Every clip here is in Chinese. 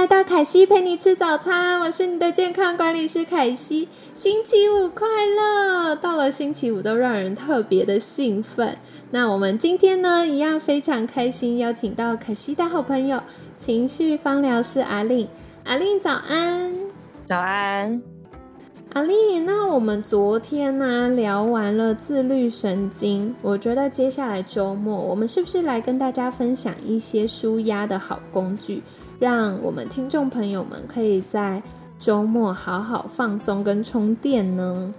来到凯西陪你吃早餐，我是你的健康管理师凯西。星期五快乐！到了星期五都让人特别的兴奋。那我们今天呢，一样非常开心，邀请到凯西的好朋友情绪方疗师阿令。阿令早安，早安，阿令。那我们昨天呢聊完了自律神经，我觉得接下来周末我们是不是来跟大家分享一些舒压的好工具？让我们听众朋友们可以在周末好好放松跟充电呢。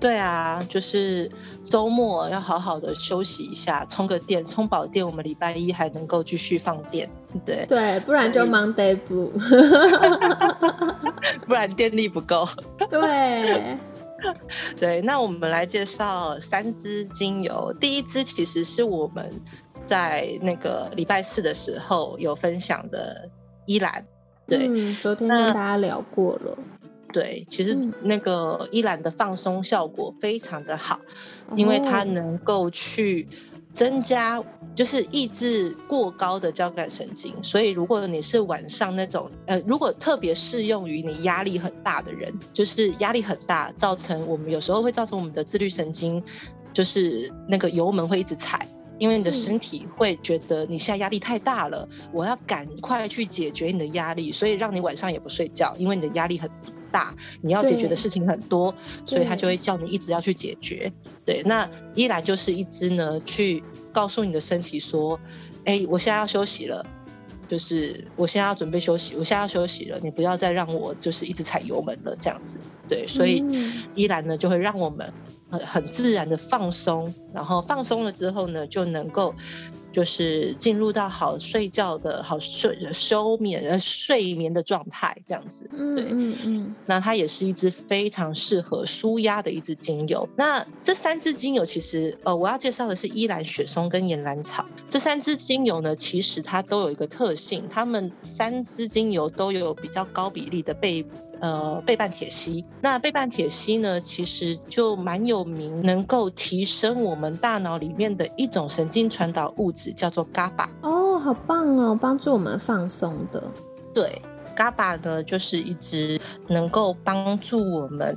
对啊，就是周末要好好的休息一下，充个电，充饱电，我们礼拜一还能够继续放电。对对，不然就 Monday Blue，不然电力不够。对对，那我们来介绍三支精油。第一支其实是我们。在那个礼拜四的时候有分享的依兰，对，昨天跟大家聊过了。对，其实那个依兰的放松效果非常的好，因为它能够去增加，就是抑制过高的交感神经。所以如果你是晚上那种，呃，如果特别适用于你压力很大的人，就是压力很大，造成我们有时候会造成我们的自律神经，就是那个油门会一直踩。因为你的身体会觉得你现在压力太大了，我要赶快去解决你的压力，所以让你晚上也不睡觉，因为你的压力很大，你要解决的事情很多，所以他就会叫你一直要去解决。对，那依然就是一只呢，去告诉你的身体说，哎，我现在要休息了，就是我现在要准备休息，我现在要休息了，你不要再让我就是一直踩油门了，这样子。对，所以依然呢就会让我们。很很自然的放松，然后放松了之后呢，就能够就是进入到好睡觉的好睡休眠呃睡眠的状态这样子。嗯，对，嗯嗯。那它也是一支非常适合舒压的一支精油。那这三支精油其实呃，我要介绍的是依兰雪松跟岩兰草。这三支精油呢，其实它都有一个特性，它们三支精油都有比较高比例的被。呃，倍半铁烯，那倍半铁烯呢，其实就蛮有名，能够提升我们大脑里面的一种神经传导物质，叫做 GABA。哦，好棒哦，帮助我们放松的。对，GABA 呢，就是一直能够帮助我们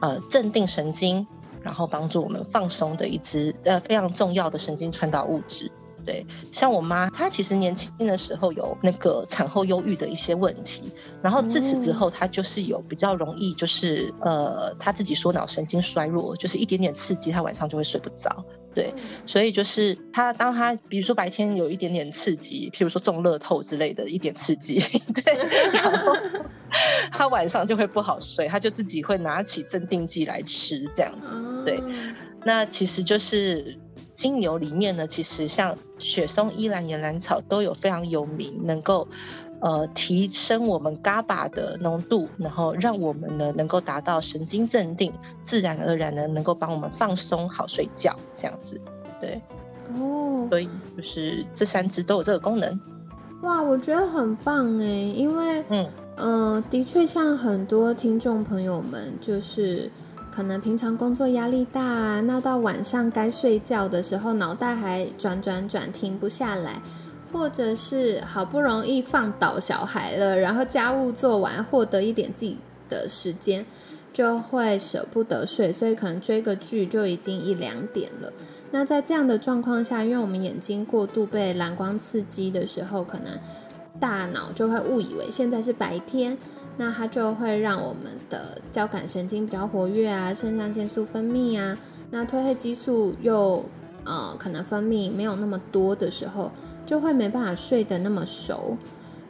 呃镇定神经，然后帮助我们放松的一支呃非常重要的神经传导物质。对，像我妈，她其实年轻的时候有那个产后忧郁的一些问题，然后自此之后，她就是有比较容易，就是呃，她自己说脑神经衰弱，就是一点点刺激，她晚上就会睡不着。对，所以就是她，当她比如说白天有一点点刺激，譬如说中乐透之类的一点刺激，对，然后 她晚上就会不好睡，她就自己会拿起镇定剂来吃，这样子。对，那其实就是。精油里面呢，其实像雪松、依兰、岩兰草都有非常有名，能够呃提升我们 GABA 的浓度，然后让我们呢能够达到神经镇定，自然而然呢能够帮我们放松、好睡觉这样子。对，哦，所以就是这三支都有这个功能。哇，我觉得很棒哎，因为嗯嗯，的确像很多听众朋友们就是。可能平常工作压力大，啊，那到晚上该睡觉的时候，脑袋还转转转停不下来，或者是好不容易放倒小孩了，然后家务做完，获得一点自己的时间，就会舍不得睡，所以可能追个剧就已经一两点了。那在这样的状况下，因为我们眼睛过度被蓝光刺激的时候，可能大脑就会误以为现在是白天。那它就会让我们的交感神经比较活跃啊，肾上腺素分泌啊，那褪黑激素又呃可能分泌没有那么多的时候，就会没办法睡得那么熟。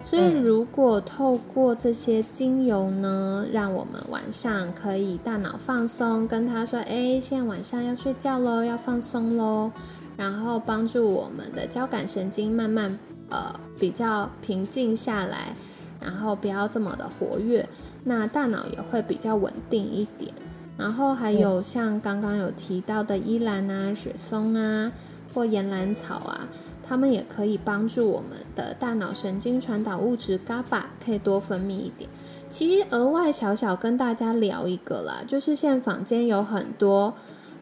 所以如果透过这些精油呢，让我们晚上可以大脑放松，跟他说，哎，现在晚上要睡觉喽，要放松喽，然后帮助我们的交感神经慢慢呃比较平静下来。然后不要这么的活跃，那大脑也会比较稳定一点。然后还有像刚刚有提到的依兰啊、雪松啊或岩兰草啊，它们也可以帮助我们的大脑神经传导物质 GABA 可以多分泌一点。其实额外小小跟大家聊一个啦，就是现在坊间有很多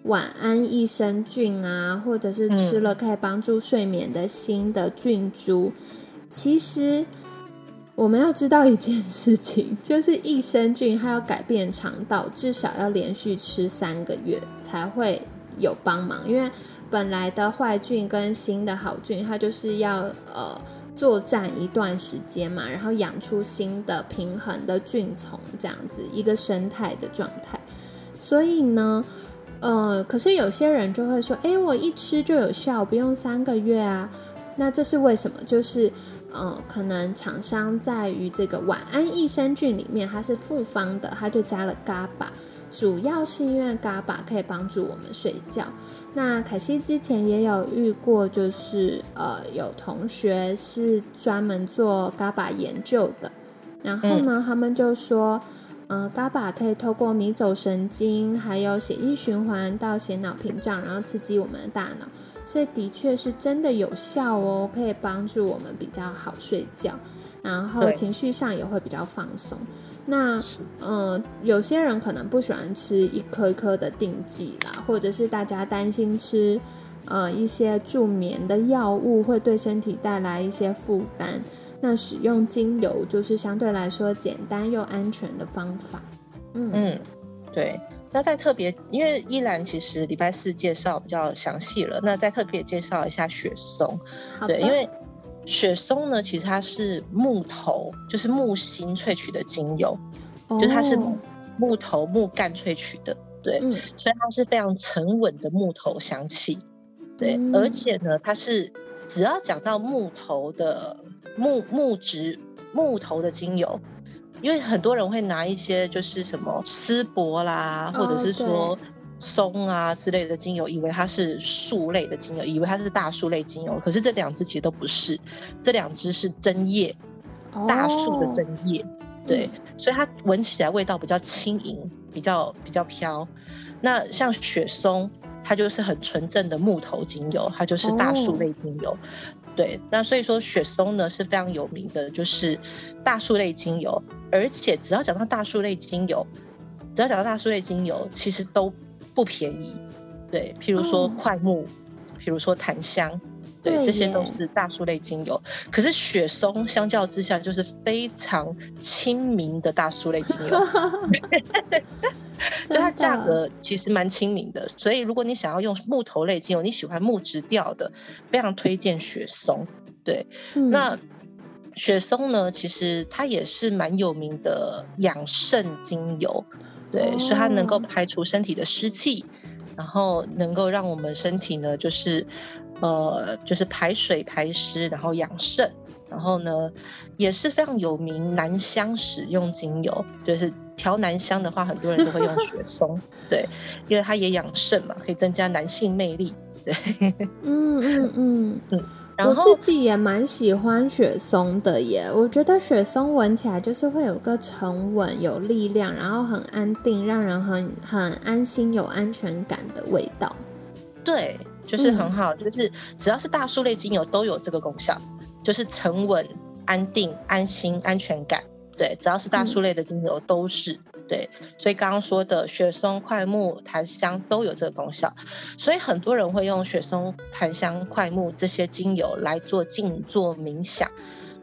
晚安益生菌啊，或者是吃了可以帮助睡眠的新的菌株。其实我们要知道一件事情，就是益生菌它要改变肠道，至少要连续吃三个月才会有帮忙。因为本来的坏菌跟新的好菌，它就是要呃。作战一段时间嘛，然后养出新的平衡的菌丛，这样子一个生态的状态。所以呢，呃，可是有些人就会说，哎，我一吃就有效，不用三个月啊。那这是为什么？就是，呃，可能厂商在于这个晚安益生菌里面，它是复方的，它就加了 GABA，主要是因为 GABA 可以帮助我们睡觉。那凯西之前也有遇过，就是呃有同学是专门做 GABA 研究的，然后呢，他们就说，呃，GABA 可以透过迷走神经，还有血液循环到血脑屏障，然后刺激我们的大脑，所以的确是真的有效哦，可以帮助我们比较好睡觉，然后情绪上也会比较放松。那呃，有些人可能不喜欢吃一颗一颗的定剂啦，或者是大家担心吃呃一些助眠的药物会对身体带来一些负担。那使用精油就是相对来说简单又安全的方法。嗯嗯，对。那再特别，因为依兰其实礼拜四介绍比较详细了，那再特别介绍一下雪松。对，因为。雪松呢，其实它是木头，就是木芯萃取的精油，就它是木头木干萃取的，对，所以它是非常沉稳的木头香气，对，而且呢，它是只要讲到木头的木木质木头的精油，因为很多人会拿一些就是什么丝柏啦，或者是说。松啊之类的精油，以为它是树类的精油，以为它是大树类精油，可是这两支其实都不是，这两支是针叶，大树的针叶，对，所以它闻起来味道比较轻盈，比较比较飘。那像雪松，它就是很纯正的木头精油，它就是大树类精油，对。那所以说雪松呢是非常有名的，就是大树类精油，而且只要讲到大树类精油，只要讲到大树类精油，其实都。不便宜，对，譬如说快木，譬如说檀香，对，这些都是大树类精油。可是雪松相较之下就是非常亲民的大树类精油，就它价格其实蛮亲民的。所以如果你想要用木头类精油，你喜欢木质调的，非常推荐雪松。对，那雪松呢，其实它也是蛮有名的养肾精油。对，所以它能够排除身体的湿气，然后能够让我们身体呢，就是，呃，就是排水排湿，然后养肾，然后呢，也是非常有名男香使用精油，就是调男香的话，很多人都会用雪松，对，因为它也养肾嘛，可以增加男性魅力，对，嗯嗯嗯嗯。我自己也蛮喜欢雪松的耶，我觉得雪松闻起来就是会有个沉稳、有力量，然后很安定，让人很很安心、有安全感的味道。对，就是很好，就是只要是大树类精油都有这个功效，就是沉稳、安定、安心、安全感。对，只要是大树类的精油都是。对，所以刚刚说的雪松、快木、檀香都有这个功效，所以很多人会用雪松、檀香、快木这些精油来做静坐冥想，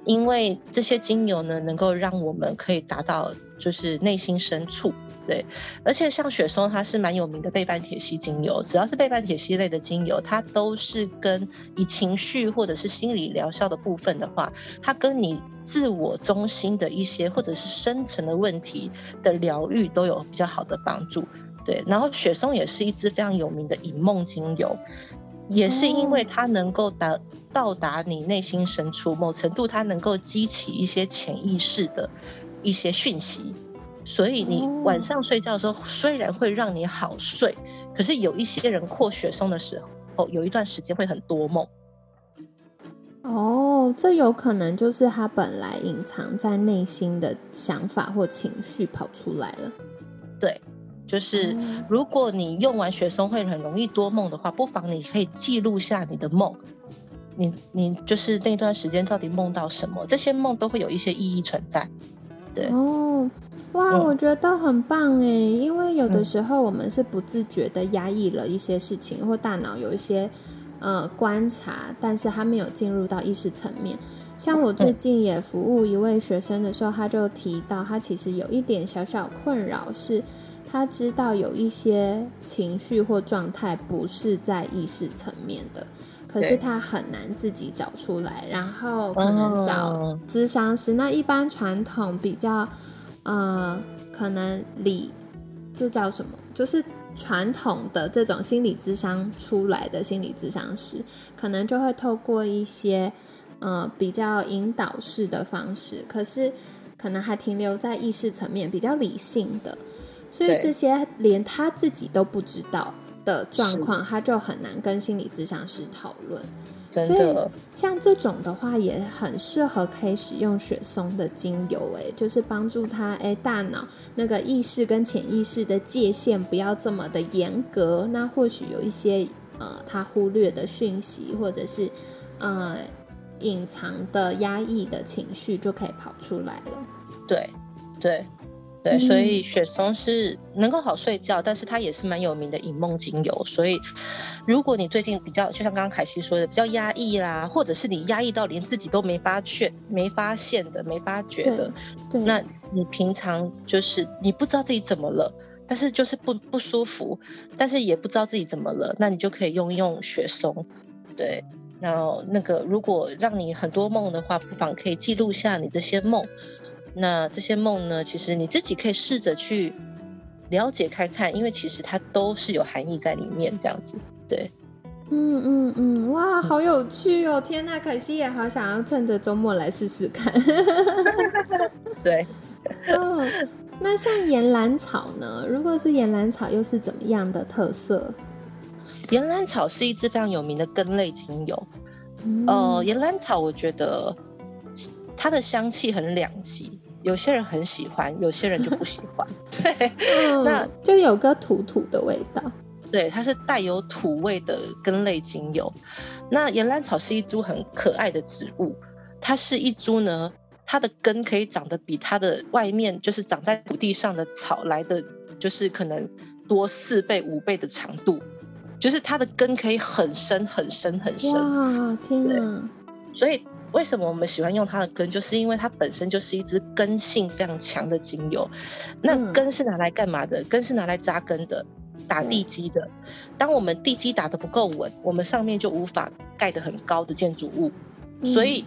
因为这些精油呢，能够让我们可以达到就是内心深处。对，而且像雪松，它是蛮有名的倍半铁烯精油，只要是倍半铁烯类的精油，它都是跟以情绪或者是心理疗效的部分的话，它跟你。自我中心的一些或者是深层的问题的疗愈都有比较好的帮助，对。然后雪松也是一支非常有名的引梦精油，也是因为它能够达到达你内心深处，某程度它能够激起一些潜意识的一些讯息，所以你晚上睡觉的时候虽然会让你好睡，可是有一些人扩雪松的时候，有一段时间会很多梦。哦，这有可能就是他本来隐藏在内心的想法或情绪跑出来了。对，就是如果你用完雪松会很容易多梦的话，不妨你可以记录下你的梦，你你就是那段时间到底梦到什么，这些梦都会有一些意义存在。对。哦，哇，我觉得很棒哎，因为有的时候我们是不自觉的压抑了一些事情，或大脑有一些呃观察，但是他没有进入到意识层面。像我最近也服务一位学生的时候，他就提到他其实有一点小小困扰，是他知道有一些情绪或状态不是在意识层面的，可是他很难自己找出来，然后可能找咨商师。那一般传统比较呃，可能理这叫什么？就是传统的这种心理咨商出来的心理咨商师，可能就会透过一些。呃，比较引导式的方式，可是可能还停留在意识层面，比较理性的，所以这些连他自己都不知道的状况，他就很难跟心理咨商师讨论。真的，像这种的话，也很适合可以使用雪松的精油，哎，就是帮助他，哎，大脑那个意识跟潜意识的界限不要这么的严格，那或许有一些呃他忽略的讯息，或者是呃。隐藏的压抑的情绪就可以跑出来了。对，对，对，所以雪松是能够好睡觉，但是它也是蛮有名的引梦精油。所以，如果你最近比较，就像刚刚凯西说的，比较压抑啦，或者是你压抑到连自己都没发觉、没发现的、没发觉的，那你平常就是你不知道自己怎么了，但是就是不不舒服，但是也不知道自己怎么了，那你就可以用用雪松，对。然后那个，如果让你很多梦的话，不妨可以记录下你这些梦。那这些梦呢，其实你自己可以试着去了解看看，因为其实它都是有含义在里面。这样子，对，嗯嗯嗯，哇，好有趣哦！天呐，可惜也好想要趁着周末来试试看。对，哦，那像岩兰草呢？如果是岩兰草，又是怎么样的特色？岩兰草是一支非常有名的根类精油。呃，岩兰草我觉得它的香气很两极，有些人很喜欢，有些人就不喜欢。对，那就有个土土的味道。对，它是带有土味的根类精油。那岩兰草是一株很可爱的植物，它是一株呢，它的根可以长得比它的外面就是长在土地上的草来的，就是可能多四倍、五倍的长度。就是它的根可以很深很深很深哇！天哪！所以为什么我们喜欢用它的根，就是因为它本身就是一支根性非常强的精油。那根是拿来干嘛的？根是拿来扎根的，打地基的。当我们地基打得不够稳，我们上面就无法盖得很高的建筑物。所以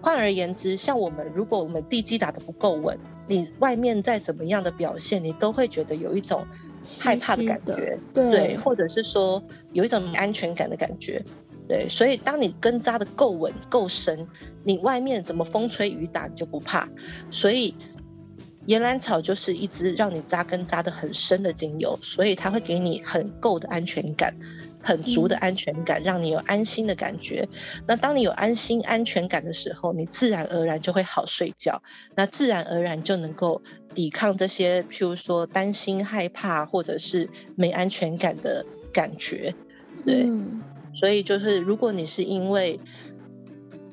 换而言之，像我们如果我们地基打得不够稳，你外面再怎么样的表现，你都会觉得有一种。害怕的感觉，对，或者是说有一种安全感的感觉，对，所以当你根扎的够稳、够深，你外面怎么风吹雨打你就不怕。所以岩兰草就是一支让你扎根扎的很深的精油，所以它会给你很够的安全感。很足的安全感，让你有安心的感觉。那当你有安心、安全感的时候，你自然而然就会好睡觉。那自然而然就能够抵抗这些，譬如说担心、害怕或者是没安全感的感觉。对，所以就是如果你是因为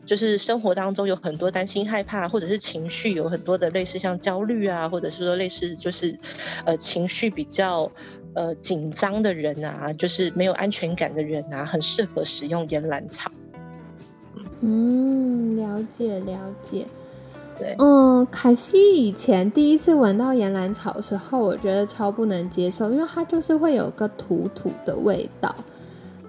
就是生活当中有很多担心、害怕，或者是情绪有很多的类似像焦虑啊，或者是说类似就是呃情绪比较。呃，紧张的人啊，就是没有安全感的人啊，很适合使用岩兰草。嗯，了解了解。对，嗯，凯西以前第一次闻到岩兰草的时候，我觉得超不能接受，因为它就是会有个土土的味道。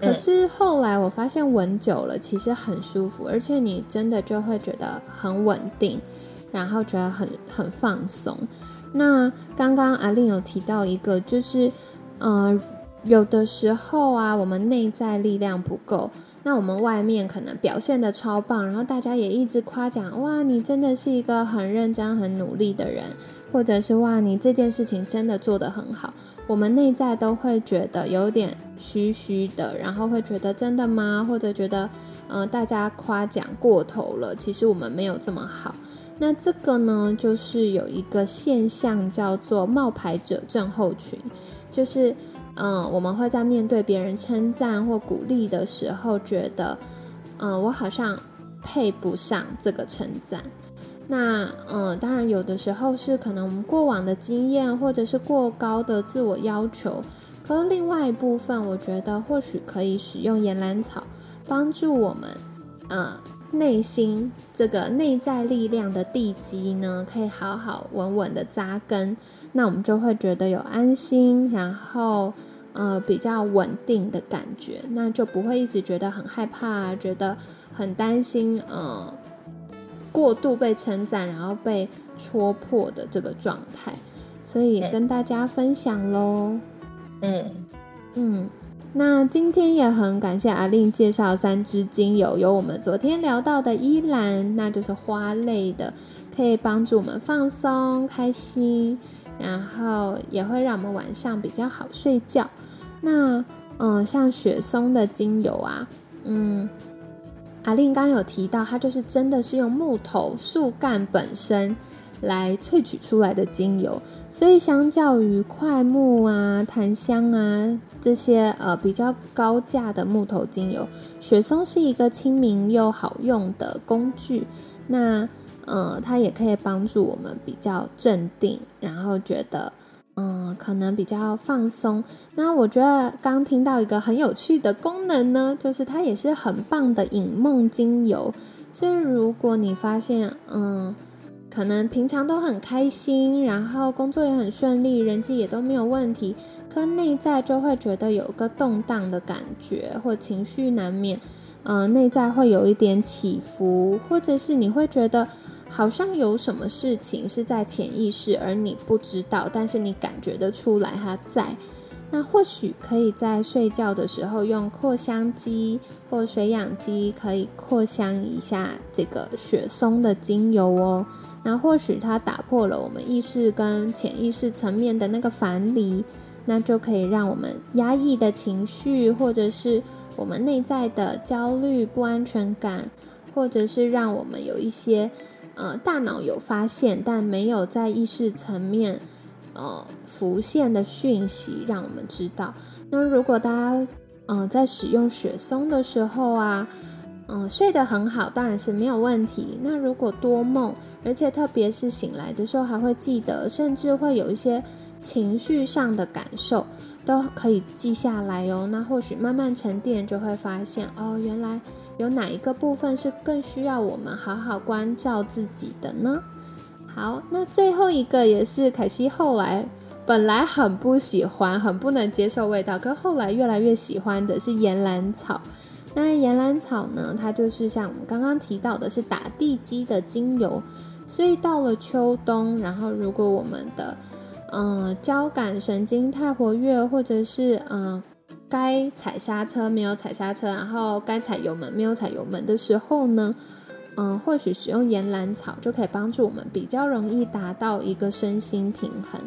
可是后来我发现闻久了，其实很舒服，而且你真的就会觉得很稳定，然后觉得很很放松。那刚刚阿令有提到一个，就是。嗯，有的时候啊，我们内在力量不够，那我们外面可能表现的超棒，然后大家也一直夸奖，哇，你真的是一个很认真、很努力的人，或者是哇，你这件事情真的做得很好，我们内在都会觉得有点虚虚的，然后会觉得真的吗？或者觉得，嗯，大家夸奖过头了，其实我们没有这么好。那这个呢，就是有一个现象叫做冒牌者症候群，就是嗯，我们会在面对别人称赞或鼓励的时候，觉得嗯，我好像配不上这个称赞。那嗯，当然有的时候是可能我们过往的经验，或者是过高的自我要求。可另外一部分，我觉得或许可以使用岩兰草，帮助我们，呃，内心这个内在力量的地基呢，可以好好稳稳的扎根。那我们就会觉得有安心，然后呃比较稳定的感觉，那就不会一直觉得很害怕，觉得很担心，呃，过度被称赞，然后被戳破的这个状态。所以跟大家分享喽。嗯嗯，那今天也很感谢阿令介绍三支精油，有我们昨天聊到的依兰，那就是花类的，可以帮助我们放松、开心，然后也会让我们晚上比较好睡觉。那嗯，像雪松的精油啊，嗯，阿令刚有提到，它就是真的是用木头树干本身。来萃取出来的精油，所以相较于快木啊、檀香啊这些呃比较高价的木头精油，雪松是一个亲民又好用的工具。那呃，它也可以帮助我们比较镇定，然后觉得嗯可能比较放松。那我觉得刚听到一个很有趣的功能呢，就是它也是很棒的引梦精油。所以如果你发现嗯。可能平常都很开心，然后工作也很顺利，人际也都没有问题，可内在就会觉得有个动荡的感觉，或情绪难免，呃，内在会有一点起伏，或者是你会觉得好像有什么事情是在潜意识，而你不知道，但是你感觉得出来它在。那或许可以在睡觉的时候用扩香机或水养机，可以扩香一下这个雪松的精油哦。那或许它打破了我们意识跟潜意识层面的那个樊篱，那就可以让我们压抑的情绪，或者是我们内在的焦虑、不安全感，或者是让我们有一些呃大脑有发现但没有在意识层面呃浮现的讯息，让我们知道。那如果大家嗯在使用雪松的时候啊。嗯，睡得很好，当然是没有问题。那如果多梦，而且特别是醒来的时候还会记得，甚至会有一些情绪上的感受，都可以记下来哦。那或许慢慢沉淀，就会发现哦，原来有哪一个部分是更需要我们好好关照自己的呢？好，那最后一个也是凯西后来本来很不喜欢、很不能接受味道，可后来越来越喜欢的是岩兰草。那岩兰草呢？它就是像我们刚刚提到的，是打地基的精油。所以到了秋冬，然后如果我们的嗯交感神经太活跃，或者是嗯该踩刹车没有踩刹车，然后该踩油门没有踩油门的时候呢，嗯，或许使用岩兰草就可以帮助我们比较容易达到一个身心平衡。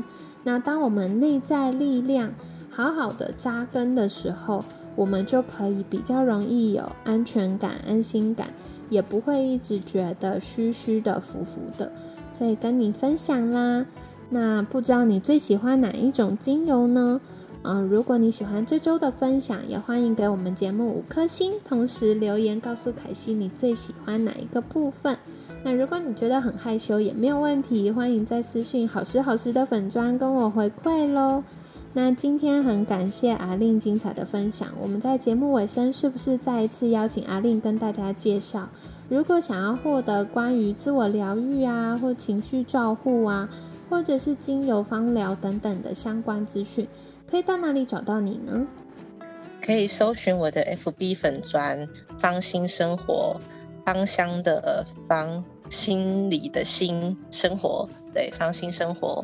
那当我们内在力量好好的扎根的时候，我们就可以比较容易有安全感、安心感，也不会一直觉得虚虚的、浮浮的。所以跟你分享啦。那不知道你最喜欢哪一种精油呢？嗯，如果你喜欢这周的分享，也欢迎给我们节目五颗星，同时留言告诉凯西你最喜欢哪一个部分。那如果你觉得很害羞也没有问题，欢迎在私讯好时好时的粉砖跟我回馈喽。那今天很感谢阿令精彩的分享。我们在节目尾声是不是再一次邀请阿令跟大家介绍，如果想要获得关于自我疗愈啊，或情绪照护啊，或者是精油芳疗等等的相关资讯，可以到哪里找到你呢？可以搜寻我的 FB 粉砖“芳心生活”，芳香的芳，心里的心，生活对芳心生活。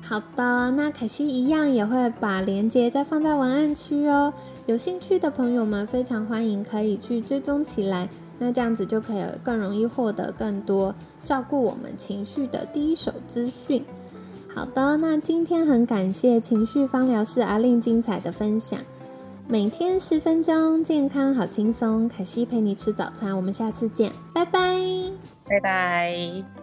好的，那凯西一样也会把链接再放在文案区哦。有兴趣的朋友们非常欢迎可以去追踪起来，那这样子就可以更容易获得更多照顾我们情绪的第一手资讯。好的，那今天很感谢情绪方疗师阿令精彩的分享。每天十分钟，健康好轻松。凯西陪你吃早餐，我们下次见，拜拜。拜拜。